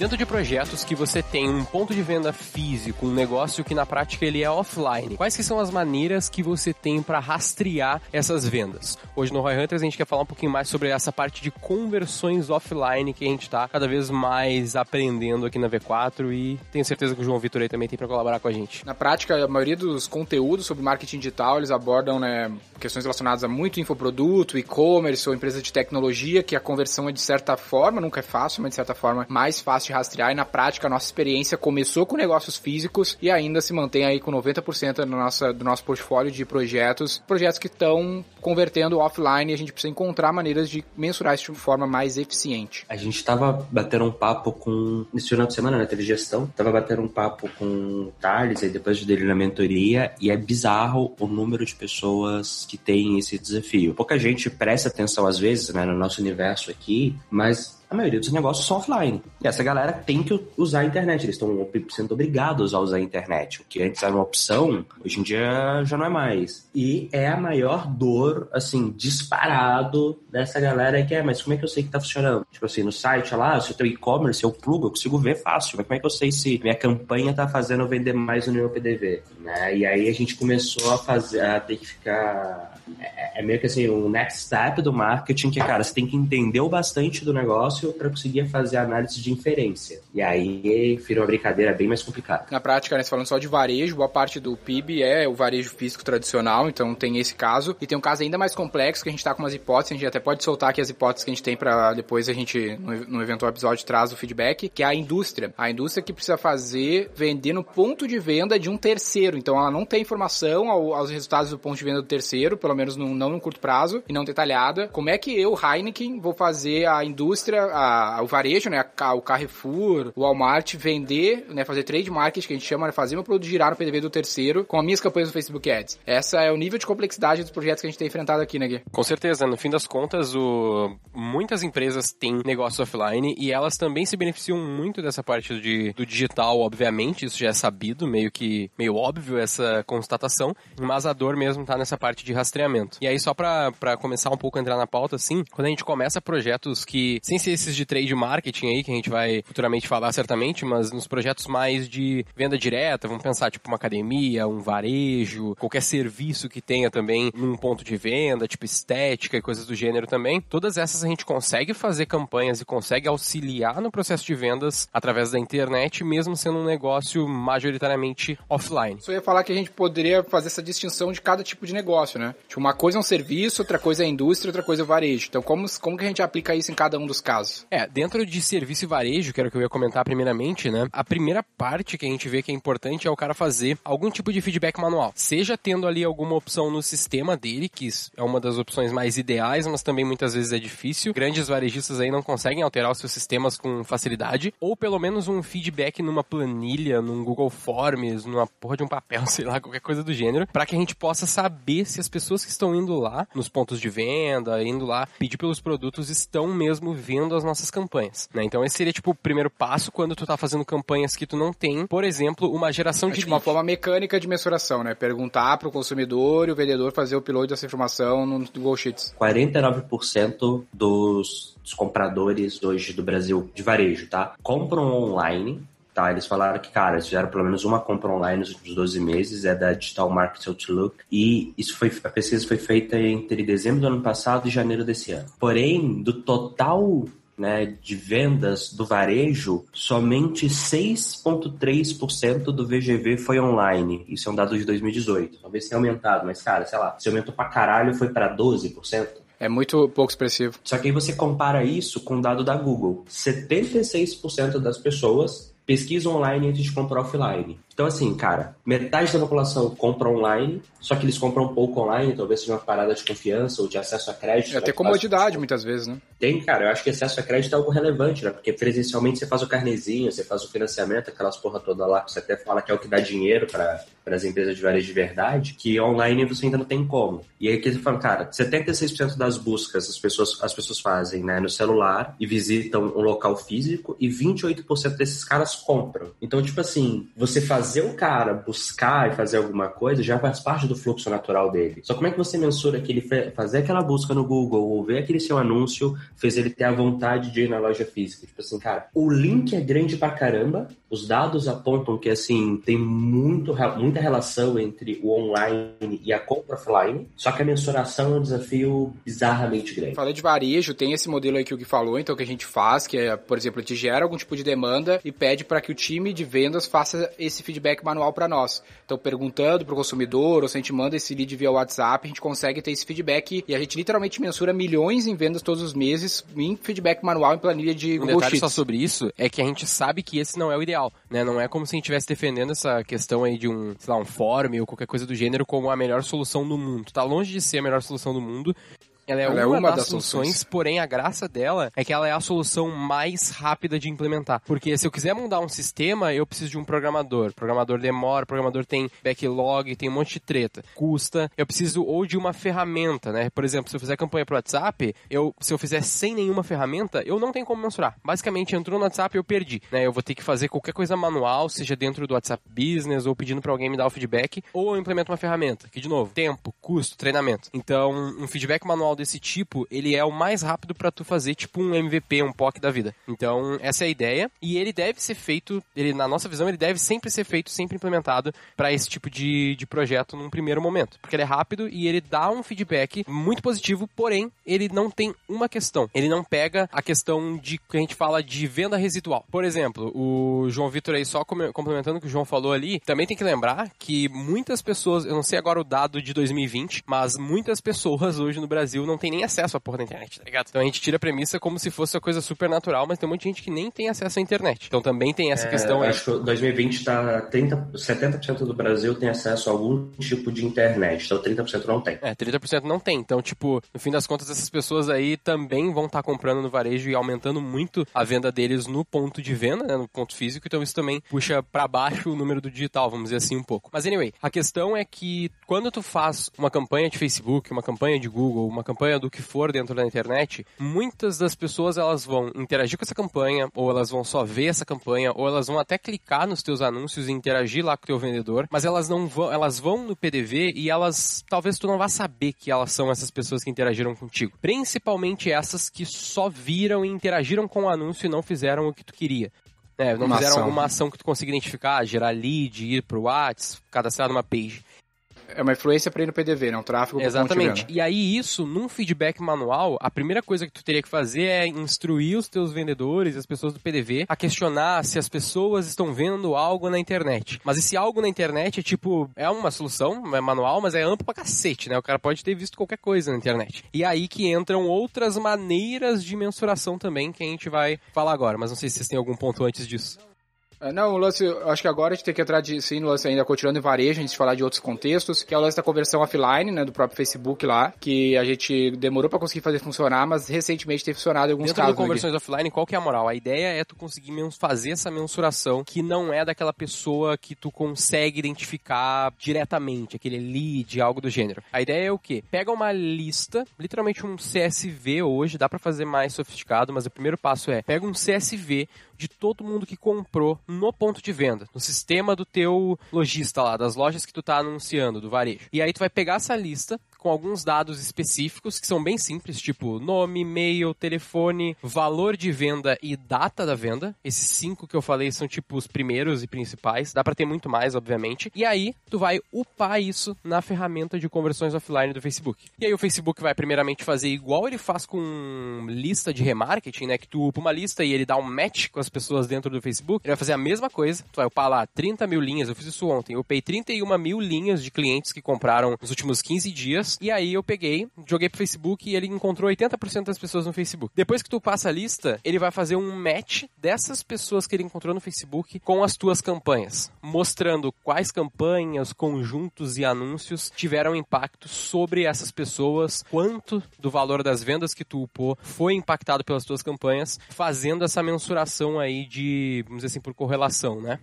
Dentro de projetos que você tem um ponto de venda físico, um negócio que na prática ele é offline, quais que são as maneiras que você tem para rastrear essas vendas? Hoje no Roy Hunters a gente quer falar um pouquinho mais sobre essa parte de conversões offline que a gente está cada vez mais aprendendo aqui na V4 e tenho certeza que o João Vitor aí também tem para colaborar com a gente. Na prática, a maioria dos conteúdos sobre marketing digital, eles abordam né, questões relacionadas a muito infoproduto, e-commerce ou empresa de tecnologia, que a conversão é de certa forma, nunca é fácil, mas de certa forma mais fácil de rastrear. E na prática, a nossa experiência começou com negócios físicos e ainda se mantém aí com 90% do nosso, do nosso portfólio de projetos, projetos que estão convertendo offline e a gente precisa encontrar maneiras de mensurar isso de forma mais eficiente. A gente estava batendo um papo com, nesse final de semana, né, teve gestão, tava batendo um papo com o Thales, aí depois dele na mentoria, e é bizarro o número de pessoas que tem esse desafio. Pouca gente presta atenção às vezes, né, no nosso universo aqui, mas a maioria dos negócios são offline. E essa galera tem que usar a internet, eles estão sendo obrigados a usar a internet. O que antes era uma opção, hoje em dia já não é mais. E é a maior dor, assim, disparado dessa galera que é, mas como é que eu sei que tá funcionando? Tipo assim, no site lá, se eu tenho e-commerce, eu plugo, eu consigo ver fácil, mas como é que eu sei se minha campanha tá fazendo vender mais no meu PDV? Né? E aí a gente começou a fazer, a ter que ficar é, é meio que assim, o um next step do marketing, que, cara, você tem que entender o bastante do negócio para conseguir fazer análise de inferência. E aí vira uma brincadeira bem mais complicada. Na prática, né, falando só de varejo, boa parte do PIB é o varejo físico tradicional, então tem esse caso. E tem um caso ainda mais complexo que a gente tá com umas hipóteses, a gente até pode soltar aqui as hipóteses que a gente tem para depois a gente, no, eventual episódio, traz o feedback, que é a indústria. A indústria que precisa fazer, vender no ponto de venda de um terceiro. Então ela não tem informação ao, aos resultados do ponto de venda do terceiro, pelo menos no, não no curto prazo e não detalhada. Como é que eu, Heineken, vou fazer a indústria, a, o varejo, né, a, o Carrefour, o Walmart vender, né, fazer trade marketing, que a gente chama, né, fazer meu produto girar no PDV do terceiro com as minhas campanhas no Facebook Ads. Essa é o nível de complexidade dos projetos que a gente tem enfrentado aqui, né, Gui? Com certeza. No fim das contas, o... muitas empresas têm negócios offline e elas também se beneficiam muito dessa parte de, do digital, obviamente, isso já é sabido, meio que meio óbvio essa constatação, mas a dor mesmo tá nessa parte de rastreamento. E aí, só pra começar um pouco a entrar na pauta, assim, quando a gente começa projetos que, sem ser esses de trade marketing aí, que a gente vai futuramente falar certamente, mas nos projetos mais de venda direta, vamos pensar, tipo, uma academia, um varejo, qualquer serviço que tenha também num ponto de venda, tipo estética e coisas do gênero também, todas essas a gente consegue fazer campanhas e consegue auxiliar no processo de vendas através da internet, mesmo sendo um negócio majoritariamente offline. Só ia falar que a gente poderia fazer essa distinção de cada tipo de negócio, né? Tipo, uma coisa é um serviço, outra coisa é indústria, outra coisa é varejo. Então, como, como que a gente aplica isso em cada um dos casos? É, dentro de serviço e varejo, que era o que eu ia comentar primeiramente, né? A primeira parte que a gente vê que é importante é o cara fazer algum tipo de feedback manual. Seja tendo ali alguma opção no sistema dele, que é uma das opções mais ideais, mas também muitas vezes é difícil. Grandes varejistas aí não conseguem alterar os seus sistemas com facilidade. Ou pelo menos um feedback numa planilha, num Google Forms, numa porra de um papel, sei lá, qualquer coisa do gênero, para que a gente possa saber se as pessoas que estão indo lá, nos pontos de venda, indo lá pedir pelos produtos, estão mesmo vendo as nossas campanhas, né? Então esse seria tipo o primeiro passo quando tu tá fazendo campanhas que tu não tem, por exemplo, uma geração é de tipo uma forma mecânica de mensuração, né? Perguntar pro consumidor e o vendedor fazer o upload dessa informação no Google Sheets. 49% dos, dos compradores hoje do Brasil de varejo, tá? Compram online Tá, eles falaram que, cara, eles fizeram pelo menos uma compra online nos últimos 12 meses, é da Digital Market Outlook, e isso foi, a pesquisa foi feita entre dezembro do ano passado e janeiro desse ano. Porém, do total né, de vendas do varejo, somente 6,3% do VGV foi online. Isso é um dado de 2018. Talvez tenha aumentado, mas, cara, sei lá, se aumentou pra caralho, foi para 12%. É muito pouco expressivo. Só que aí você compara isso com o dado da Google. 76% das pessoas pesquisa online antes de comprar offline. Então, assim, cara, metade da população compra online, só que eles compram um pouco online, talvez seja uma parada de confiança ou de acesso a crédito. É até comodidade, muitas vezes, né? Tem, cara, eu acho que acesso a crédito é algo relevante, né? Porque presencialmente você faz o carnezinho, você faz o financiamento, aquelas porra toda lá que você até fala que é o que dá dinheiro para as empresas de varejo de verdade, que online você ainda não tem como. E aí que você fala, cara, 76% das buscas as pessoas, as pessoas fazem né, no celular e visitam um local físico e 28% desses caras compram. Então, tipo assim, você fazer o cara buscar e fazer alguma coisa já faz parte do fluxo natural dele. Só como é que você mensura que ele fazer aquela busca no Google ou ver aquele seu anúncio fez ele ter a vontade de ir na loja física? Tipo assim, cara, o link é grande pra caramba, os dados apontam que, assim, tem muito, muita relação entre o online e a compra offline, só que a mensuração é um desafio bizarramente grande. Falei de varejo, tem esse modelo aí que o Gui falou, então que a gente faz, que é, por exemplo, gente gera algum tipo de demanda e pede para que o time de vendas faça esse feedback manual para nós. Então, perguntando para o consumidor, ou se a gente manda esse lead via WhatsApp, a gente consegue ter esse feedback e a gente literalmente mensura milhões em vendas todos os meses em feedback manual em planilha de um Google detalhe Sheets. só sobre isso é que a gente sabe que esse não é o ideal, né? Não é como se a gente estivesse defendendo essa questão aí de um, sei lá, um form ou qualquer coisa do gênero como a melhor solução do mundo. Tá longe de ser a melhor solução do mundo. Ela é, Ela é uma, uma das, das soluções, soluções. porém a graça dela é que ela é a solução mais rápida de implementar. Porque se eu quiser mudar um sistema, eu preciso de um programador. O programador demora, o programador tem backlog, tem um monte de treta. Custa. Eu preciso ou de uma ferramenta, né? Por exemplo, se eu fizer campanha pro WhatsApp, eu, se eu fizer sem nenhuma ferramenta, eu não tenho como mensurar. Basicamente, entrou no WhatsApp, eu perdi. Né? Eu vou ter que fazer qualquer coisa manual, seja dentro do WhatsApp Business ou pedindo para alguém me dar o feedback, ou eu implemento uma ferramenta, que de novo, tempo, custo, treinamento. Então, um feedback manual desse tipo, ele é o mais rápido para tu fazer tipo um MVP, um POC da vida. Então, essa é a ideia e ele deve ser feito, ele na nossa visão, ele deve sempre ser feito, sempre implementado para esse tipo de, de projeto num primeiro momento, porque ele é rápido e ele dá um feedback muito positivo, porém, ele não tem uma questão. Ele não pega a questão de que a gente fala de venda residual. Por exemplo, o João Vitor aí só complementando o que o João falou ali, também tem que lembrar que muitas pessoas, eu não sei agora o dado de 2020, mas muitas pessoas hoje no Brasil não têm nem acesso à porra da internet, tá ligado? Então a gente tira a premissa como se fosse uma coisa super natural, mas tem um monte de gente que nem tem acesso à internet. Então também tem essa questão É, aí. acho que 2020 tá 30, 70% do Brasil tem acesso a algum tipo de internet, então 30% não tem. É, 30% não tem. Então, tipo, no fim das contas, essas pessoas aí também vão estar comprando no varejo e aumentando muito a venda deles no ponto de venda, né, no ponto físico. Então, isso também puxa pra baixo o número do digital, vamos dizer assim, um pouco. Mas, anyway, a questão é que quando tu faz uma campanha de Facebook, uma campanha de Google, uma campanha do que for dentro da internet, muitas das pessoas elas vão interagir com essa campanha, ou elas vão só ver essa campanha, ou elas vão até clicar nos teus anúncios e interagir lá com o teu vendedor, mas elas não vão, elas vão no PDV e elas talvez tu não vá saber que elas são essas pessoas que interagiram contigo. Principalmente essas que só viram e interagiram com o anúncio e não fizeram o que tu queria. É, não Uma fizeram ação. alguma ação que tu consiga identificar, gerar lead, ir pro WhatsApp, cadastrar numa page. É uma influência para ir no PDV, né? Um tráfego Exatamente. E aí, isso, num feedback manual, a primeira coisa que tu teria que fazer é instruir os teus vendedores, as pessoas do PDV, a questionar se as pessoas estão vendo algo na internet. Mas esse algo na internet é tipo, é uma solução, é manual, mas é amplo pra cacete, né? O cara pode ter visto qualquer coisa na internet. E aí que entram outras maneiras de mensuração também, que a gente vai falar agora. Mas não sei se vocês têm algum ponto antes disso. É, Não, o lance, acho que agora a gente tem que entrar de, sim, no lance ainda continuando em varejo, antes de falar de outros contextos, que é o lance da conversão offline, né, do próprio Facebook lá, que a gente demorou pra conseguir fazer funcionar, mas recentemente tem funcionado em alguns Dentro casos. Gui? conversões offline, qual que é a moral? A ideia é tu conseguir fazer essa mensuração que não é daquela pessoa que tu consegue identificar diretamente, aquele lead, algo do gênero. A ideia é o quê? Pega uma lista, literalmente um CSV hoje, dá pra fazer mais sofisticado, mas o primeiro passo é, pega um CSV de todo mundo que comprou no ponto de venda, no sistema do teu lojista lá, das lojas que tu tá anunciando, do varejo. E aí tu vai pegar essa lista com alguns dados específicos que são bem simples, tipo nome, e-mail, telefone, valor de venda e data da venda. Esses cinco que eu falei são tipo os primeiros e principais. Dá pra ter muito mais, obviamente. E aí tu vai upar isso na ferramenta de conversões offline do Facebook. E aí o Facebook vai primeiramente fazer igual ele faz com lista de remarketing, né? Que tu upa uma lista e ele dá um match com as pessoas dentro do Facebook. Ele vai fazer a mesma coisa. Tu vai upar lá 30 mil linhas. Eu fiz isso ontem. Eu upei 31 mil linhas de clientes que compraram nos últimos 15 dias pessoas. E aí eu peguei, joguei pro Facebook e ele encontrou 80% das pessoas no Facebook. Depois que tu passa a lista, ele vai fazer um match dessas pessoas que ele encontrou no Facebook com as tuas campanhas, mostrando quais campanhas, conjuntos e anúncios tiveram impacto sobre essas pessoas, quanto do valor das vendas que tu upou foi impactado pelas tuas campanhas, fazendo essa mensuração aí de, vamos dizer assim, por correlação, né?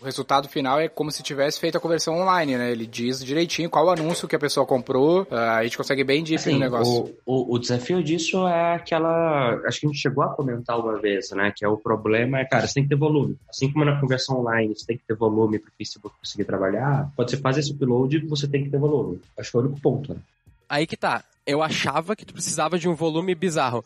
O resultado final é como se tivesse feito a conversão online, né? Ele diz direitinho qual anúncio que a pessoa comprou, ah, a gente consegue bem deep Assim, no negócio. O, o, o desafio disso é aquela. Acho que a gente chegou a comentar uma vez, né? Que é o problema é, cara, você tem que ter volume. Assim como na conversão online você tem que ter volume para o Facebook conseguir trabalhar, quando você faz esse upload, você tem que ter volume. Acho que é o único ponto, né? Aí que tá. Eu achava que tu precisava de um volume bizarro.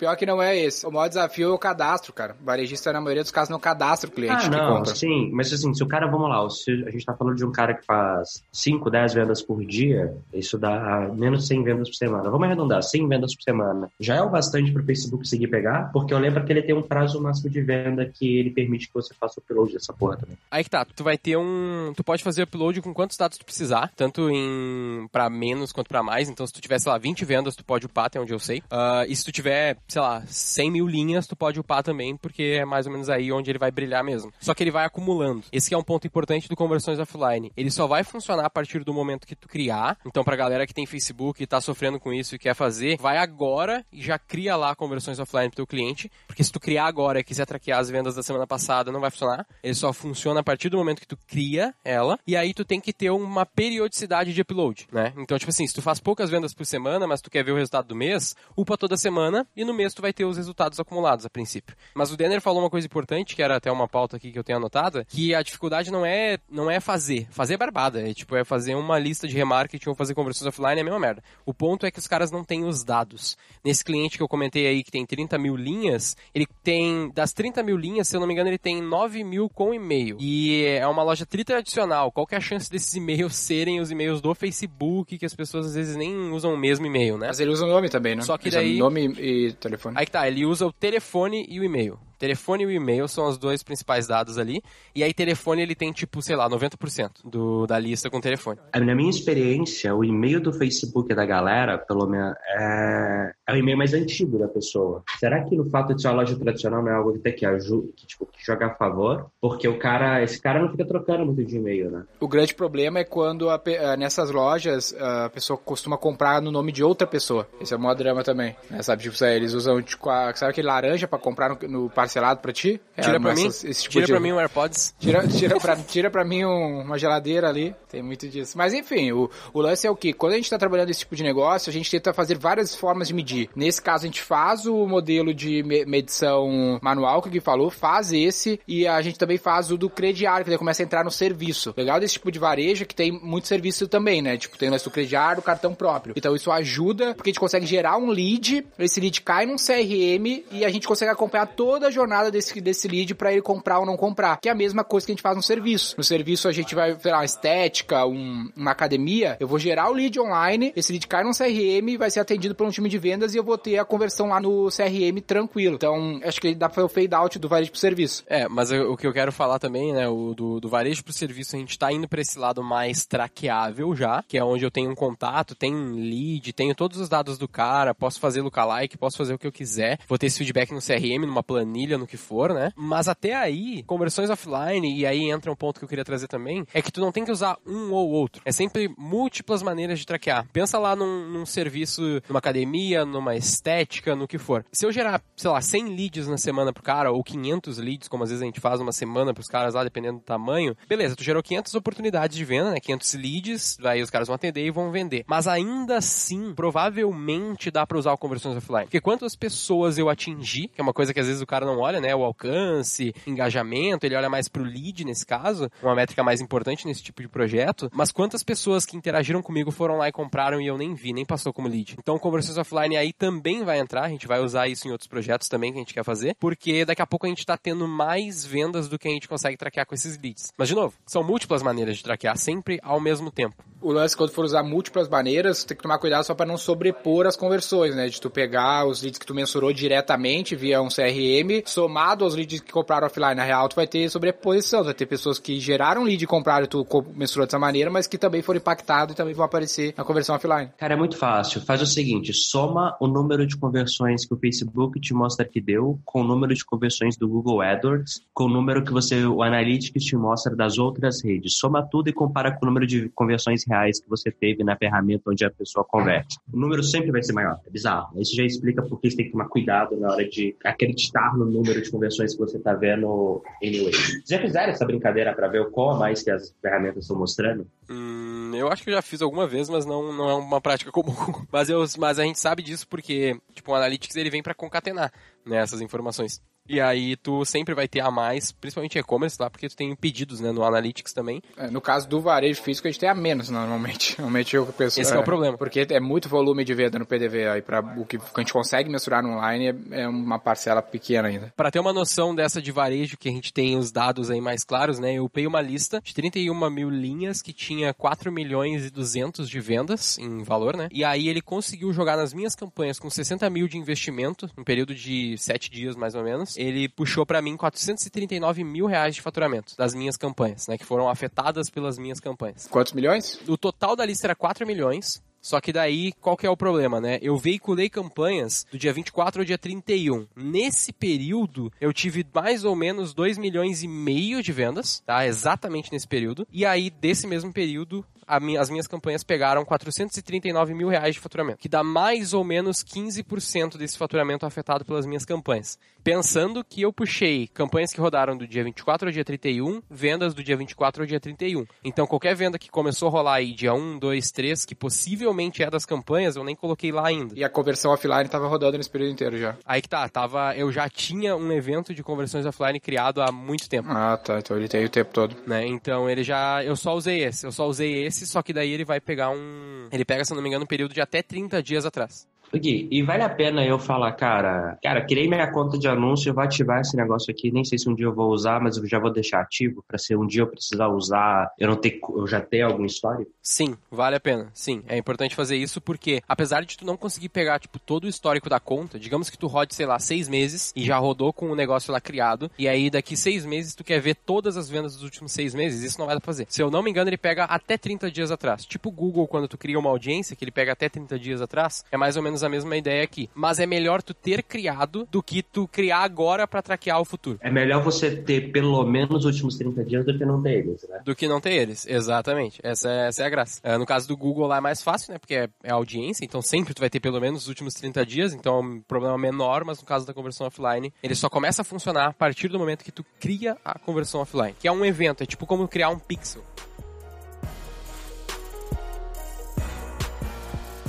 Pior que não é esse. O maior desafio é o cadastro, cara. O varejista, na maioria dos casos, não cadastra o cliente Ah, não, compra. sim, mas assim, se o cara, vamos lá, se a gente tá falando de um cara que faz 5, 10 vendas por dia, isso dá menos de 100 vendas por semana. Vamos arredondar, 100 vendas por semana. Já é o bastante pro Facebook conseguir pegar, porque eu lembro que ele tem um prazo máximo de venda que ele permite que você faça o upload dessa porra também. Aí que tá, tu vai ter um. Tu pode fazer upload com quantos dados tu precisar, tanto em para menos quanto pra mais. Então, se tu tiver, sei lá, 20 vendas, tu pode upar, até onde eu sei. Ah, e se tu tiver, sei lá, 100 mil linhas, tu pode upar também, porque é mais ou menos aí onde ele vai brilhar mesmo. Só que ele vai acumulando. Esse é um ponto importante do conversões offline. Ele só vai funcionar a partir do momento que tu criar. Então, pra galera que tem Facebook e tá sofrendo com isso e quer fazer, vai agora e já cria lá conversões offline pro teu cliente. Porque se tu criar agora e quiser traquear as vendas da semana passada, não vai funcionar. Ele só funciona a partir do momento que tu cria ela. E aí tu tem que ter uma periodicidade de upload, né? Então, tipo assim, se tu faz poucas vendas por semana, mas tu quer ver o resultado do mês, upa toda semana e no mês tu vai ter os resultados acumulados a princípio. Mas o Denner falou uma coisa importante, que era até uma pauta aqui que eu tenho anotada, que a dificuldade não é não é fazer. Fazer é barbada. É tipo, é fazer uma lista de remarketing ou fazer conversões offline é a mesma merda. O ponto é que os caras não têm os dados. Nesse cliente que eu comentei aí, que tem 30 mil linhas, ele tem, das 30 mil linhas, se eu não me engano, ele tem 9 mil com e-mail. E é uma loja tritradicional. Qual que é a chance desses e-mails serem os e-mails do Facebook, que as pessoas às vezes nem usam o mesmo e-mail, né? Mas ele usa o nome também, né? Só que daí- Nome e telefone. Aí que tá, ele usa o telefone e o e-mail. Telefone e o e-mail são os dois principais dados ali. E aí, telefone, ele tem, tipo, sei lá, 90% do, da lista com telefone. Na minha experiência, o e-mail do Facebook da galera, pelo menos, é, é o e-mail mais antigo da pessoa. Será que no fato de ser uma loja tradicional não é algo que tem que, tipo, que joga a favor? Porque o cara, esse cara não fica trocando muito de e-mail, né? O grande problema é quando a ah, nessas lojas a pessoa costuma comprar no nome de outra pessoa. Esse é o maior drama também. né? Sabe, tipo, eles usam, tipo, a- sabe aquele laranja pra comprar no, no parcelado pra ti? É, Tira pra mim, nessas- esse tipo tira de- pra mim um AirPods. Tira, tira, pra, tira pra mim um- uma geladeira ali, tem muito disso. Mas enfim, o, o lance é o que? Quando a gente tá trabalhando esse tipo de negócio, a gente tenta fazer várias formas de medir. Nesse caso, a gente faz o modelo de me- medição manual que o Gui falou, faz esse, e a gente também faz o do crediário, que daí começa a entrar no serviço. Legal desse tipo de varejo é que tem muito serviço também, né? Tipo, tem o lance do crediário, o cartão próprio. Então isso ajuda, porque a gente consegue gerar um lead, esse lead cai num CRM e a gente consegue acompanhar toda a jornada desse, desse lead pra ele comprar ou não comprar. Que é a mesma coisa que a gente faz no serviço. No serviço a gente vai, sei lá, uma estética, um- uma academia, eu vou gerar o lead online, esse lead cai num CRM, vai ser atendido por um time de vendas e eu vou ter a conversão lá no CRM tranquilo. Então, acho que dá fazer o fade out do varejo pro serviço. É, mas o que eu quero falar também, né, o do, do varejo pro serviço, a gente tá indo pra esse lado mais traqueável já, que é onde eu tenho um contato, tenho lead, tenho todos os dados do cara, posso fazer lookalike, posso fazer o que eu quiser, vou ter esse feedback no CRM, numa planilha, no que for, né? Mas até aí, conversões offline, e aí entra um ponto que eu queria trazer também, é que tu não tem que usar um ou outro. É sempre múltiplas maneiras de traquear. Pensa lá num, num serviço, numa academia, numa estética, no que for. Se eu gerar, sei lá, 100 leads na semana pro cara, ou 500 leads, como às vezes a gente faz uma semana pros caras lá, dependendo do tamanho, beleza, tu gerou 500 oportunidades de venda, né? 500 leads, aí os caras vão atender e vão vender. Mas ainda assim, provavelmente dá pra usar o conversões offline. Porque quantas pessoas eu atingi, que é uma coisa que às vezes o cara não olha, né? O alcance, engajamento, ele olha mais pro lead nesse caso, uma métrica mais importante nesse tipo de projeto. Mas quantas pessoas que interagiram comigo foram lá e compraram e eu nem vi, nem passou como lead. Então, conversões offline aí também vai entrar, a gente vai usar isso em outros projetos também que a gente quer fazer, porque daqui a pouco a gente tá tendo mais vendas do que a gente consegue traquear com esses leads. Mas, de novo, são múltiplas maneiras de traquear, sempre ao mesmo tempo. O lance, quando for usar múltiplas maneiras, tem que tomar cuidado só para não sobrepor as conversões, né? De tu pegar os leads que tu mensurou diretamente via um CRM, somado aos leads que compraram offline. Na real, tu vai ter sobreposição, tu vai ter pessoas que geraram lead e compraram e tu mensurou dessa maneira, mas que também foram impactados e também vão aparecer na conversão offline. Cara, é muito fácil. Faz o seguinte, soma o número de conversões que o Facebook te mostra que deu com o número de conversões do Google AdWords, com o número que você, o Analytics te mostra das outras redes. Soma tudo e compara com o número de conversões reais que você teve na ferramenta onde a pessoa converte. O número sempre vai ser maior. É bizarro. Isso já explica por que você tem que tomar cuidado na hora de acreditar no número de conversões que você está vendo anyway. Já fizeram essa brincadeira para ver o qual a mais que as ferramentas estão mostrando? Hum, eu acho que eu já fiz alguma vez, mas não, não é uma prática comum. Mas, eu, mas a gente sabe disso porque, tipo, o Analytics ele vem para concatenar né, essas informações. E aí tu sempre vai ter a mais, principalmente e-commerce lá, porque tu tem pedidos, né, no Analytics também. É, no caso do varejo físico, a gente tem a menos normalmente. Normalmente eu penso. Esse é, é, o problema. Porque é muito volume de venda no PDV aí para o que a gente consegue mensurar no online é, é uma parcela pequena ainda. Para ter uma noção dessa de varejo que a gente tem os dados aí mais claros, né, eu peguei uma lista de 31 mil linhas que tinha 4 milhões e 200 de vendas em valor, né? E aí ele conseguiu jogar nas minhas campanhas com 60 mil de investimento, um período de 7 dias mais ou menos ele puxou para mim 439 mil reais de faturamento das minhas campanhas, né? Que foram afetadas pelas minhas campanhas. Quantos milhões? O total da lista era 4 milhões. Só que daí, qual que é o problema, né? Eu veiculei campanhas do dia 24 ao dia 31. Nesse período, eu tive mais ou menos 2 milhões e meio de vendas, tá? Exatamente nesse período. E aí, desse mesmo período, minha, as minhas campanhas pegaram 439 mil reais de faturamento, que dá mais ou menos 15% desse faturamento afetado pelas minhas campanhas. Pensando que eu puxei campanhas que rodaram do dia 24 ao dia 31, vendas do dia 24 ao dia 31. Então, qualquer venda que começou a rolar aí dia 1, 2, 3, que possivelmente é das campanhas, eu nem coloquei lá ainda. E a conversão offline estava rodando nesse período inteiro já. Aí que tá, tava, eu já tinha um evento de conversões offline criado há muito tempo. Ah, tá, então ele tem o tempo todo. Né? Então ele já, eu só usei esse, eu só usei esse só que daí ele vai pegar um. Ele pega, se não me engano, um período de até 30 dias atrás. Gui, e vale a pena eu falar, cara, cara, criei minha conta de anúncio, eu vou ativar esse negócio aqui, nem sei se um dia eu vou usar, mas eu já vou deixar ativo para se um dia eu precisar usar, eu não ter, eu já ter algum histórico? Sim, vale a pena. Sim, é importante fazer isso porque apesar de tu não conseguir pegar tipo todo o histórico da conta, digamos que tu rode, sei lá, seis meses e já rodou com o negócio lá criado, e aí daqui seis meses tu quer ver todas as vendas dos últimos seis meses, isso não vai dar pra fazer. Se eu não me engano, ele pega até 30 dias atrás. Tipo o Google quando tu cria uma audiência, que ele pega até 30 dias atrás, é mais ou menos a mesma ideia aqui. Mas é melhor tu ter criado do que tu criar agora para traquear o futuro. É melhor você ter pelo menos os últimos 30 dias do que não ter eles, né? Do que não ter eles, exatamente. Essa é, essa é a graça. É, no caso do Google lá é mais fácil, né? Porque é, é audiência, então sempre tu vai ter pelo menos os últimos 30 dias, então é um problema menor, mas no caso da conversão offline, ele só começa a funcionar a partir do momento que tu cria a conversão offline, que é um evento, é tipo como criar um pixel.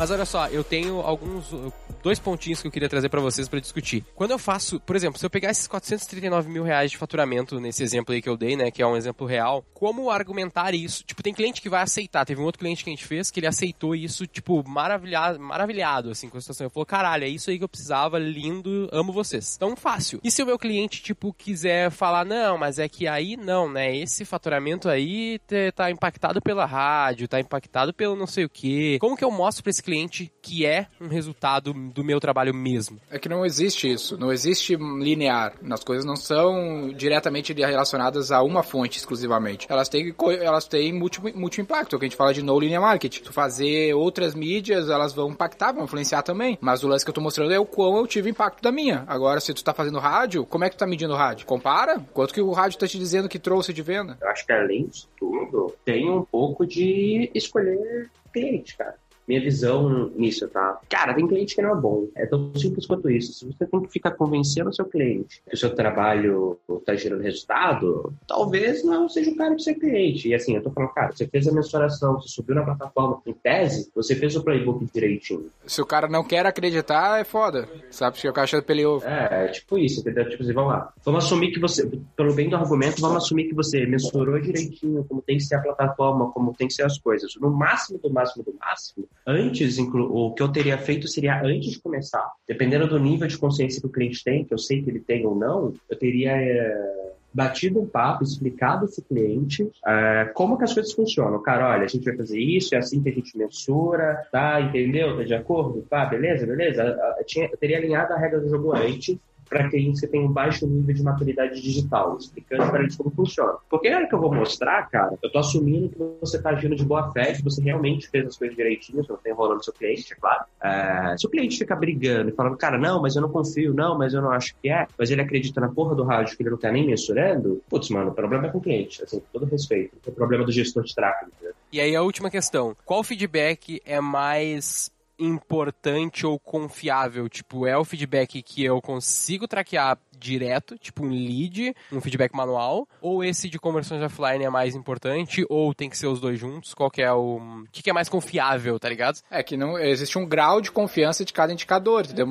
Mas olha só, eu tenho alguns dois pontinhos que eu queria trazer para vocês para discutir. Quando eu faço, por exemplo, se eu pegar esses 439 mil reais de faturamento nesse exemplo aí que eu dei, né, que é um exemplo real, como argumentar isso? Tipo, tem cliente que vai aceitar. Teve um outro cliente que a gente fez que ele aceitou isso, tipo, maravilhado, maravilhado, assim, com a situação. Ele falou, caralho, é isso aí que eu precisava, lindo, amo vocês. Então, fácil. E se o meu cliente, tipo, quiser falar, não, mas é que aí não, né, esse faturamento aí tá impactado pela rádio, tá impactado pelo não sei o que. Como que eu mostro para esse cliente que é um resultado do meu trabalho mesmo. É que não existe isso, não existe linear. As coisas não são diretamente relacionadas a uma fonte exclusivamente. Elas têm, elas têm múltiplo, múltiplo impacto, que a gente fala de no linear marketing. Tu fazer outras mídias, elas vão impactar, vão influenciar também. Mas o lance que eu tô mostrando é o quão eu tive impacto da minha. Agora, se tu tá fazendo rádio, como é que tu tá medindo o rádio? Compara? Quanto que o rádio tá te dizendo que trouxe de venda? Eu acho que além disso tudo, tem um pouco de escolher cliente, cara minha visão nisso, tá? Cara, tem cliente que não é bom. É tão simples quanto isso. Se você tem que ficar convencendo o seu cliente que o seu trabalho tá gerando resultado, talvez não seja o cara de ser cliente. E assim, eu tô falando, cara, você fez a mensuração, você subiu na plataforma em tese, você fez o playbook direitinho. Se o cara não quer acreditar, é foda. Sabe? Porque o caixa do pele ovo. É, é tipo isso, entendeu? Tipo assim, vamos lá. Vamos assumir que você, pelo bem do argumento, vamos assumir que você mensurou direitinho como tem que ser a plataforma, como tem que ser as coisas. No máximo do máximo do máximo, antes, o que eu teria feito seria antes de começar. Dependendo do nível de consciência que o cliente tem, que eu sei que ele tem ou não, eu teria é, batido um papo, explicado esse cliente é, como que as coisas funcionam. Cara, olha, a gente vai fazer isso, é assim que a gente mensura, tá? Entendeu? Tá de acordo? Tá, beleza, beleza. Eu, tinha, eu teria alinhado a regra do jogo antes para quem você tem um baixo nível de maturidade digital, explicando para eles como funciona. Porque na hora que eu vou mostrar, cara, eu tô assumindo que você está agindo de boa fé, que você realmente fez as coisas direitinho, você não tá enrolando seu cliente, é claro. É, se o cliente fica brigando e falando, cara, não, mas eu não confio, não, mas eu não acho que é, mas ele acredita na porra do rádio que ele não tá nem mensurando, putz, mano, o problema é com o cliente, assim, com todo respeito. O problema do gestor de tráfego. Né? E aí a última questão, qual feedback é mais importante ou confiável? Tipo, é o feedback que eu consigo traquear direto, tipo um lead, um feedback manual, ou esse de conversões offline é mais importante, ou tem que ser os dois juntos? Qual que é o... o que, que é mais confiável, tá ligado? É que não existe um grau de confiança de cada indicador, entendeu?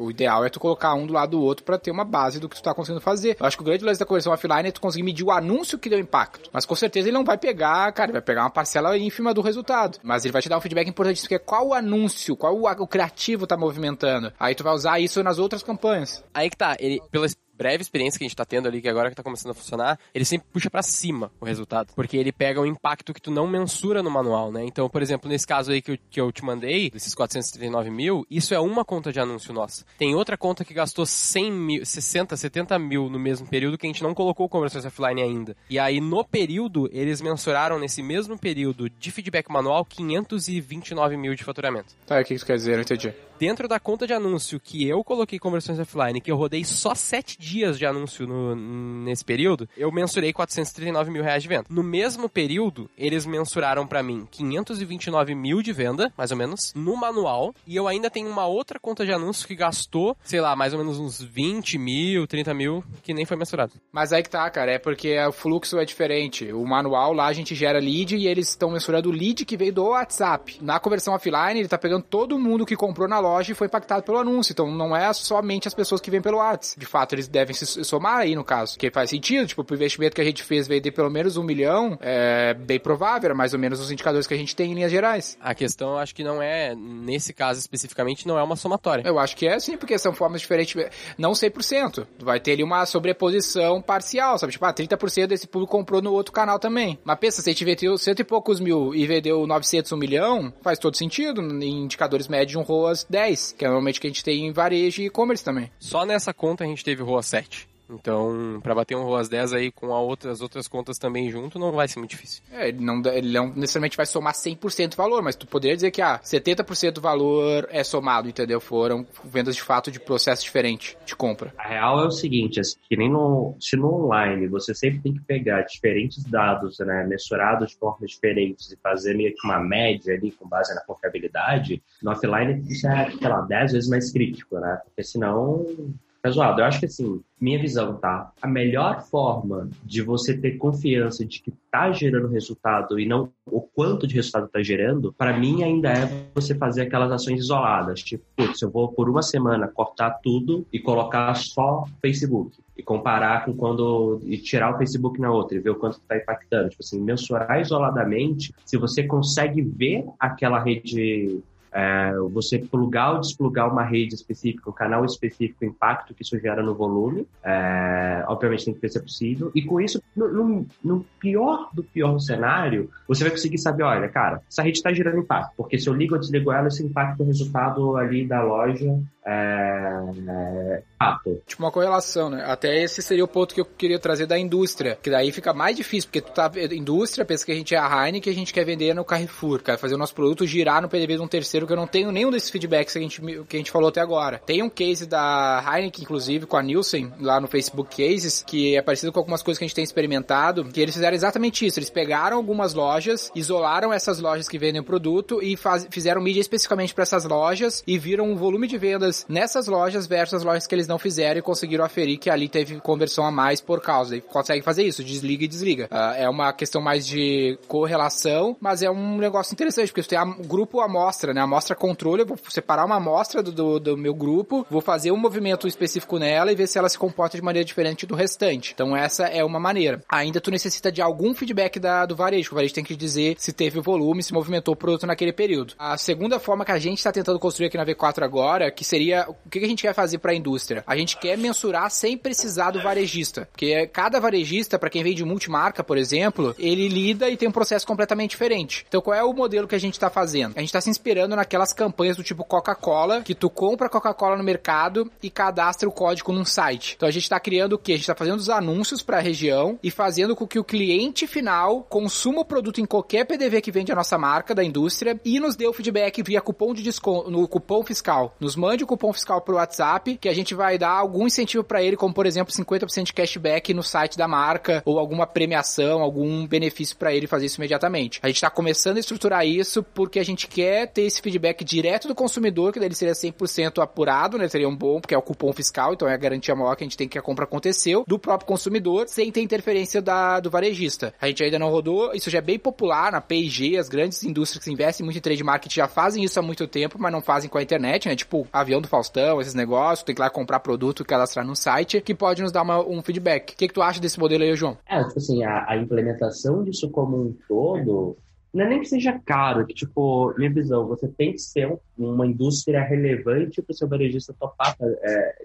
O ideal é tu colocar um do lado do outro para ter uma base do que tu tá conseguindo fazer. Eu acho que o grande lance da conversão offline é tu conseguir medir o anúncio que deu impacto. Mas com certeza ele não vai pegar, cara, ele vai pegar uma parcela ínfima do resultado. Mas ele vai te dar um feedback importante, que é qual o anúncio, qual o, o criativo tá movimentando. Aí tu vai usar isso nas outras campanhas. Aí que tá, ele, pela breve experiência que a gente tá tendo ali, que agora que tá começando a funcionar, ele sempre puxa para cima o resultado. Porque ele pega um impacto que tu não mensura no manual, né? Então, por exemplo, nesse caso aí que eu, que eu te mandei, desses 439 mil, isso é uma conta de anúncio nossa. Tem outra conta que gastou 100 mil, 60, 70 mil no mesmo período que a gente não colocou conversões offline ainda. E aí, no período, eles mensuraram nesse mesmo período de feedback manual 529 mil de faturamento. Tá, o que isso quer dizer? Eu entendi dentro da conta de anúncio que eu coloquei conversões offline, que eu rodei só 7 dias de anúncio no, nesse período, eu mensurei 439 mil reais de venda. No mesmo período, eles mensuraram para mim 529 mil de venda, mais ou menos, no manual, e eu ainda tenho uma outra conta de anúncio que gastou, sei lá, mais ou menos uns 20 mil, 30 mil, que nem foi mensurado. Mas aí que tá, cara, é porque o fluxo é diferente. O manual lá a gente gera lead e eles estão mensurando o lead que veio do WhatsApp. Na conversão offline, ele tá pegando todo mundo que comprou na loja e foi impactado pelo anúncio. Então não é somente as pessoas que vêm pelo WhatsApp. De fato, eles devem se somar aí no caso. Que faz sentido, tipo, o investimento que a gente fez vender pelo menos um milhão é bem provável, era mais ou menos os indicadores que a gente tem em linhas gerais. A questão, eu acho que não é, nesse caso especificamente, não é uma somatória. Eu acho que é sim, porque são formas diferentes, não 100%. Vai ter ali uma sobreposição parcial, sabe? Tipo, ah, 30% desse público comprou no outro canal também. Mas pensa, se a gente vendeu cento e poucos mil e vendeu 900, um milhão, faz todo sentido em indicadores médios um ROAS 10, que é normalmente que a gente tem em varejo e e-commerce também. Só nessa conta a gente teve ROAS 7. Então, para bater um ROAS 10 aí com a outra, as outras contas também junto, não vai ser muito difícil. É, ele não, ele não necessariamente vai somar 100% do valor, mas tu poderia dizer que, ah, 70% do valor é somado, entendeu? Foram vendas de fato de processo diferente de compra. A real é o seguinte, assim, que nem no, se no online você sempre tem que pegar diferentes dados, né, mensurados de formas diferentes e fazer meio que uma média ali com base na confiabilidade, no offline isso é, sei lá, 10 vezes mais crítico, né? Porque senão zoado. Eu acho que assim, minha visão, tá? A melhor forma de você ter confiança de que tá gerando resultado e não o quanto de resultado tá gerando, para mim ainda é você fazer aquelas ações isoladas. Tipo, putz, eu vou por uma semana cortar tudo e colocar só Facebook. E comparar com quando. e tirar o Facebook na outra e ver o quanto está impactando. Tipo assim, mensurar isoladamente, se você consegue ver aquela rede é, você plugar ou desplugar uma rede específica, um canal específico, o impacto que isso gera no volume, é, obviamente tem que ser possível. E com isso, no, no, no, pior do pior cenário, você vai conseguir saber, olha, cara, essa rede está gerando impacto, porque se eu ligo ou desligo ela, esse impacto o resultado ali da loja é, é. Tipo uma correlação, né? Até esse seria o ponto que eu queria trazer da indústria, que daí fica mais difícil, porque tu tá indústria, pensa que a gente é a Heineken, que a gente quer vender no Carrefour, quer fazer o nosso produto girar no PDB de um terceiro, que eu não tenho nenhum desses feedbacks que a gente, que a gente falou até agora. Tem um case da Heineken, inclusive, com a Nielsen, lá no Facebook Cases, que é parecido com algumas coisas que a gente tem experimentado, que eles fizeram exatamente isso, eles pegaram algumas lojas, isolaram essas lojas que vendem o produto e faz, fizeram mídia especificamente para essas lojas e viram o volume de vendas vendas nessas lojas versus as lojas que eles não fizeram e conseguiram aferir que ali teve conversão a mais por causa. E consegue fazer isso, desliga e desliga. Uh, é uma questão mais de correlação, mas é um negócio interessante, porque você tem a grupo amostra, né? Amostra controle, eu vou separar uma amostra do, do, do, meu grupo, vou fazer um movimento específico nela e ver se ela se comporta de maneira diferente do restante. Então essa é uma maneira. Ainda tu necessita de algum feedback da, do varejo, o varejo tem que dizer se teve volume, se movimentou o produto naquele período. A segunda forma que a gente está tentando construir aqui na V4 agora, que seria seria o que a gente quer fazer para a indústria? A gente quer mensurar sem precisar do varejista, porque cada varejista, para quem vende multimarca, por exemplo, ele lida e tem um processo completamente diferente. Então, qual é o modelo que a gente está fazendo? A gente está se inspirando naquelas campanhas do tipo Coca-Cola, que tu compra Coca-Cola no mercado e cadastra o código num site. Então, a gente está criando o que? A gente está fazendo os anúncios para a região e fazendo com que o cliente final consuma o produto em qualquer PDV que vende a nossa marca da indústria e nos dê o feedback via cupom de desconto, no cupom fiscal. Nos mande o cupom fiscal pro WhatsApp, que a gente vai dar algum incentivo para ele, como por exemplo 50% de cashback no site da marca ou alguma premiação, algum benefício para ele fazer isso imediatamente. A gente está começando a estruturar isso porque a gente quer ter esse feedback direto do consumidor, que daí seria 100% apurado, né? Seria um bom, porque é o cupom fiscal, então é a garantia maior que a gente tem que a compra aconteceu, do próprio consumidor, sem ter interferência da, do varejista. A gente ainda não rodou, isso já é bem popular na P&G, as grandes indústrias que investem muito em trade marketing já fazem isso há muito tempo, mas não fazem com a internet, né? Tipo, avião do Faustão, esses negócios, tem que ir lá comprar produto e cadastrar no site, que pode nos dar uma, um feedback. O que, que tu acha desse modelo aí, João? É, tipo assim, a, a implementação disso como um todo não é nem que seja caro, que, tipo, minha visão, você tem que ser uma indústria relevante para o seu varejista topar é,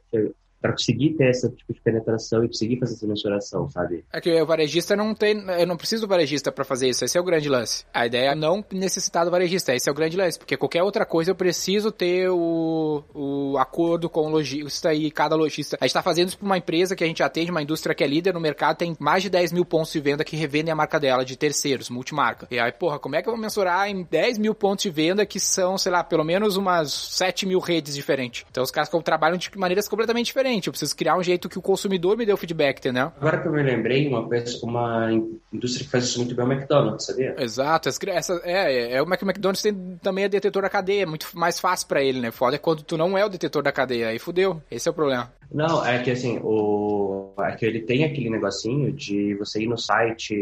para conseguir ter esse tipo de penetração e conseguir fazer essa mensuração, sabe? É que o varejista não tem, eu não preciso do varejista para fazer isso, esse é o grande lance. A ideia é não necessitar do varejista, esse é o grande lance, porque qualquer outra coisa eu preciso ter o, o acordo com o lojista e cada lojista. A gente tá fazendo isso pra uma empresa que a gente atende, uma indústria que é líder no mercado, tem mais de 10 mil pontos de venda que revendem a marca dela, de terceiros, multimarca. E aí, porra, como é que eu vou mensurar em 10 mil pontos de venda que são, sei lá, pelo menos umas 7 mil redes diferentes? Então os caras trabalham de maneiras completamente diferentes diferente. Eu preciso criar um jeito que o consumidor me dê o feedback, entendeu? Agora que eu me lembrei, uma, uma indústria que faz isso muito bem é o McDonald's, sabia? Exato. Essa, é, é, o McDonald's tem também é detetor da cadeia, é muito mais fácil para ele, né? Foda é quando tu não é o detetor da cadeia, aí fudeu. Esse é o problema. Não, é que assim, o... é que ele tem aquele negocinho de você ir no site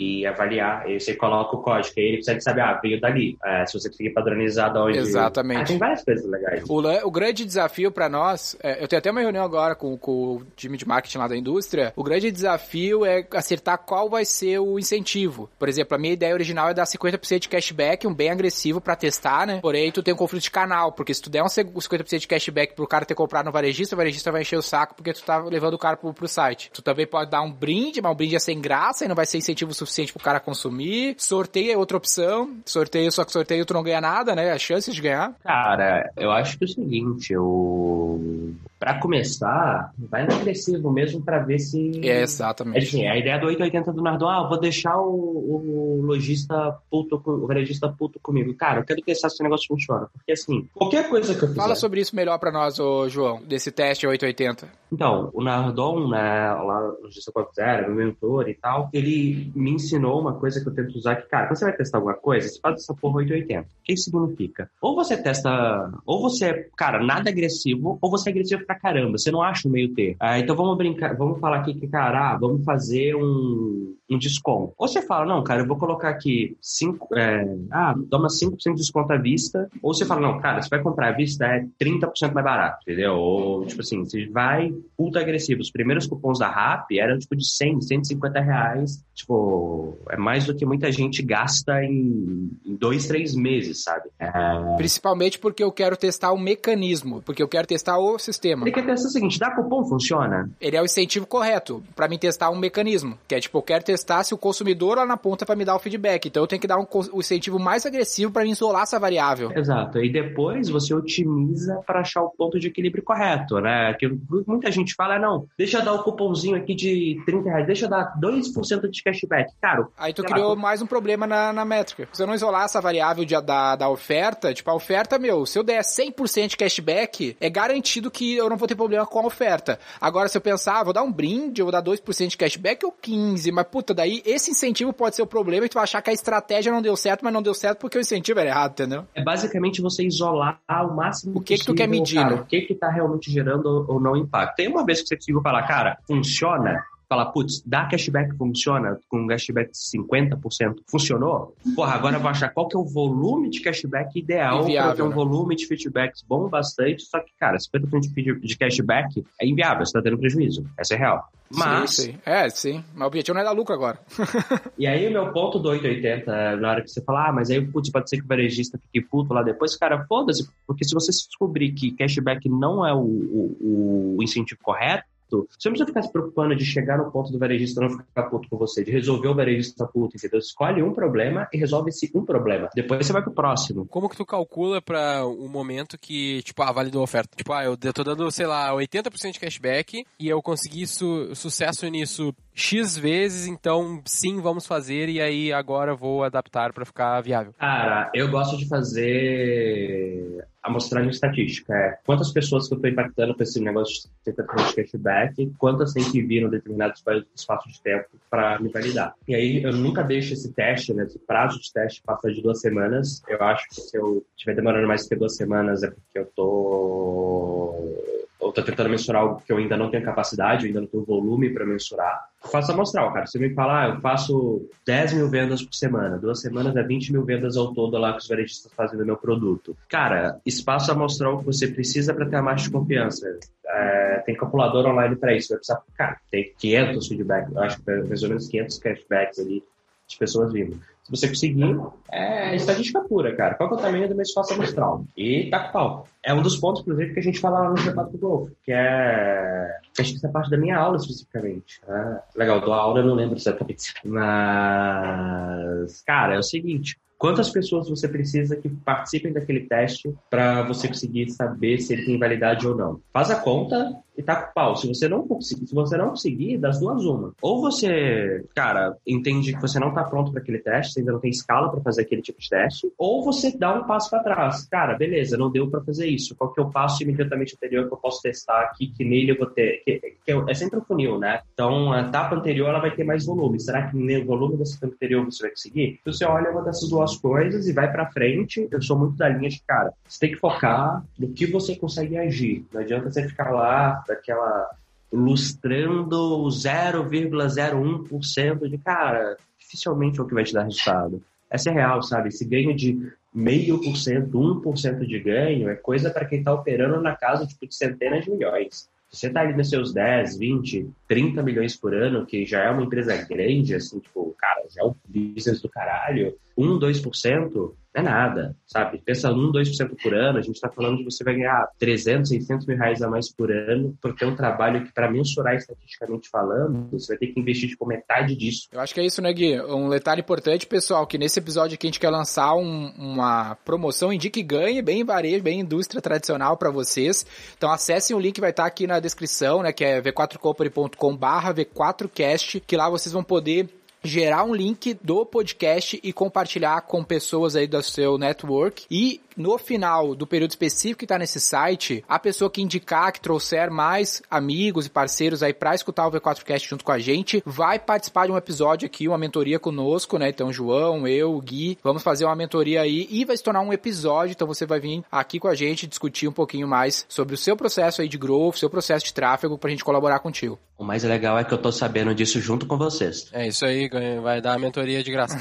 e avaliar. E você coloca o código, aí ele precisa saber, ah, veio dali. É, se você conseguir padronizar de onde. Exatamente. Ah, tem várias coisas legais. O, o grande desafio para nós, é, eu tenho até uma reunião agora com, com, o time de marketing lá da indústria. O grande desafio é acertar qual vai ser o incentivo. Por exemplo, a minha ideia original é dar 50% de cashback, um bem agressivo para testar, né? Porém, tu tem um conflito de canal, porque se tu der um 50% de cashback pro cara ter comprado no varejista, o varejista vai encher o saco porque tu tá levando o cara pro, pro site. Tu também pode dar um brinde, mas um brinde é sem graça e não vai ser incentivo suficiente pro cara consumir. Sorteio é outra opção. Sorteio, só que sorteio tu não ganha nada, né? As chances de ganhar. Cara, eu acho que é o seguinte, eu para começar, vai no agressivo mesmo para ver se. É, exatamente. Assim, a ideia do 880 do Nardon, ah, vou deixar o, o lojista puto, o varejista puto comigo. Cara, eu quero testar se o negócio funciona. Porque assim, qualquer coisa que eu fizer. Fala sobre isso melhor para nós, ô, João, desse teste 880. Então, o Nardon, né, lá no Logista 4.0, meu mentor e tal, ele me ensinou uma coisa que eu tento usar que, cara, quando você vai testar alguma coisa, você faz essa porra 880. O que isso significa? Ou você testa, ou você é, cara, nada agressivo, ou você é agressivo pra caramba. Você não acha o meio ter. Ah, então vamos brincar, vamos falar aqui que, cara, ah, vamos fazer um, um desconto. Ou você fala, não, cara, eu vou colocar aqui 5, é, ah, toma 5% de desconto à vista. Ou você fala, não, cara, você vai comprar à vista, é 30% mais barato, entendeu? Ou, tipo assim, você vai ultra agressivo. Os primeiros cupons da RAP eram, tipo, de 100, 150 reais. Tipo, é mais do que muita gente gasta em, em dois, três meses, sabe? É... Principalmente porque eu quero testar o mecanismo, porque eu quero testar o sistema. Ele quer testar o seguinte, dá cupom, funciona? Ele é o incentivo correto para mim testar um mecanismo, que é tipo, eu quero testar se o consumidor lá na ponta para me dar o feedback. Então eu tenho que dar um, um incentivo mais agressivo para isolar essa variável. Exato. E depois você otimiza para achar o ponto de equilíbrio correto, né? Que muita gente fala, não, deixa eu dar o um cupomzinho aqui de 30 reais, deixa eu dar 2% de cashback. Cara, aí tu criou lá, mais um problema na, na métrica. Se eu não isolar essa variável de, da, da oferta, tipo, a oferta, meu, se eu der 100% de cashback, é garantido que eu não vou ter problema com a oferta. Agora, se eu pensar, ah, vou dar um brinde, eu vou dar 2% de cashback ou 15%, mas puta, daí esse incentivo pode ser o problema e tu achar que a estratégia não deu certo, mas não deu certo porque o incentivo era errado, entendeu? É basicamente você isolar o máximo O que possível, que tu quer medir, cara, né? O que que tá realmente gerando ou não impacto. Tem uma vez que você conseguiu falar, cara, funciona, falar, putz, dá cashback funciona, com um cashback de 50%, funcionou? Porra, agora eu vou achar qual que é o volume de cashback ideal para ter um né? volume de feedbacks bom bastante, só que, cara, 50% de cashback é inviável, você tá tendo prejuízo. Essa é real. Mas. Sim, sim. É, sim. Mas o objetivo não é dar lucro agora. e aí, o meu ponto do 880, na hora que você fala, ah, mas aí, putz, pode ser que o varejista fique puto lá depois, cara, foda-se, porque se você descobrir que cashback não é o, o, o incentivo correto, você não precisa ficar se preocupando de chegar no ponto do varejista não ficar puto com você, de resolver o varejista puto, entendeu? Escolhe um problema e resolve esse um problema. Depois você vai pro próximo. Como que tu calcula para o um momento que, tipo, ah, validou a oferta? Tipo, ah, eu tô dando, sei lá, 80% de cashback e eu consegui su sucesso nisso X vezes, então sim, vamos fazer e aí agora vou adaptar para ficar viável. Cara, eu gosto de fazer amostragem estatística. É quantas pessoas que eu estou impactando com esse negócio de cashback, quantas tem que vir num determinado espaço de tempo para me validar. E aí eu nunca deixo esse teste, né, esse prazo de teste passar de duas semanas. Eu acho que se eu estiver demorando mais que duas semanas é porque eu tô eu tô tentando mensurar algo que eu ainda não tenho capacidade, eu ainda não tenho volume para mensurar. Faço amostral, cara. Você me fala, ah, eu faço 10 mil vendas por semana, duas semanas é 20 mil vendas ao todo lá que os varejistas fazem do meu produto. Cara, espaço amostral que você precisa para ter a margem de confiança. É, tem calculador online para isso. Vai precisar, cara, tem 500 feedbacks, acho que mais ou menos 500 cashbacks ali de pessoas vindo. Se você conseguir, é estatística pura, cara. Qual é o tamanho do meu espaço amostral? E tá com pau. É um dos pontos, inclusive, que a gente fala lá no G4 do Golf, que é. Acho que isso é parte da minha aula especificamente. É, legal, do aula eu não lembro exatamente. Mas, cara, é o seguinte: quantas pessoas você precisa que participem daquele teste para você conseguir saber se ele tem validade ou não? Faz a conta e tá com pau. Se você não conseguir, se você não conseguir, das duas uma. Ou você, cara, entende que você não tá pronto para aquele teste, você ainda não tem escala para fazer aquele tipo de teste, ou você dá um passo para trás. Cara, beleza, não deu para fazer isso. Qual que é o passo imediatamente anterior que eu posso testar aqui que nele eu vou ter, que, que é sempre um funil, né? Então, a etapa anterior ela vai ter mais volume. Será que no volume dessa etapa anterior você vai conseguir? Então, você olha uma dessas duas coisas e vai para frente. Eu sou muito da linha de, cara, você tem que focar no que você consegue agir. Não adianta você ficar lá daquela lustrando 0,01% de cara, dificilmente é o que vai te dar resultado. Essa é real, sabe? Esse ganho de meio por cento, 1% de ganho é coisa para quem está operando na casa tipo, de centenas de milhões. Você está ali nos seus 10, 20, 30 milhões por ano, que já é uma empresa grande, assim, tipo, cara, já é um business do caralho, 1, 2%, é nada, sabe? Pensa 1, 2% por ano, a gente está falando de você vai ganhar 300, 600 mil reais a mais por ano por ter um trabalho que, para mensurar estatisticamente falando, você vai ter que investir, tipo, metade disso. Eu acho que é isso, né, Gui? Um detalhe importante, pessoal, que nesse episódio aqui a gente quer lançar um, uma promoção Indique Ganhe, bem varejo, bem indústria tradicional para vocês. Então acessem o link, vai estar tá aqui na descrição, né, que é v4company.com barra v4cast, que lá vocês vão poder gerar um link do podcast e compartilhar com pessoas aí do seu network. E no final do período específico que está nesse site, a pessoa que indicar, que trouxer mais amigos e parceiros aí para escutar o V4Cast junto com a gente, vai participar de um episódio aqui, uma mentoria conosco, né? Então, João, eu, Gui, vamos fazer uma mentoria aí e vai se tornar um episódio. Então, você vai vir aqui com a gente discutir um pouquinho mais sobre o seu processo aí de growth, seu processo de tráfego, para a gente colaborar contigo. O mais legal é que eu tô sabendo disso junto com vocês. É isso aí, vai dar a mentoria de graça.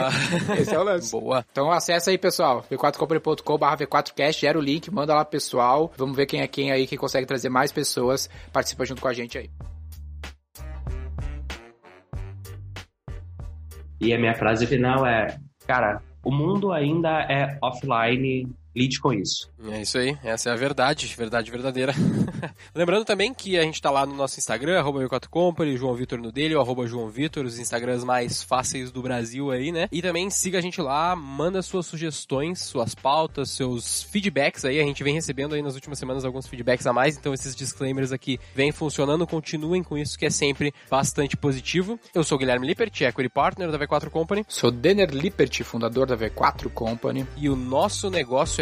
Esse é o lance. Boa. Então, acessa aí, pessoal, v 4 youtube.com/v4cast, era o link, manda lá pro pessoal. Vamos ver quem é quem aí que consegue trazer mais pessoas, participa junto com a gente aí. E a minha frase final é, cara, o mundo ainda é offline lide com isso. É isso aí, essa é a verdade, verdade verdadeira. Lembrando também que a gente tá lá no nosso Instagram, arroba 4 company João Vitor no dele, ou arroba João Vitor, os Instagrams mais fáceis do Brasil aí, né? E também siga a gente lá, manda suas sugestões, suas pautas, seus feedbacks aí, a gente vem recebendo aí nas últimas semanas alguns feedbacks a mais, então esses disclaimers aqui vêm funcionando, continuem com isso que é sempre bastante positivo. Eu sou o Guilherme Lippert, Equity Partner da V4 Company. Sou Denner Lippert, fundador da V4 Company. E o nosso negócio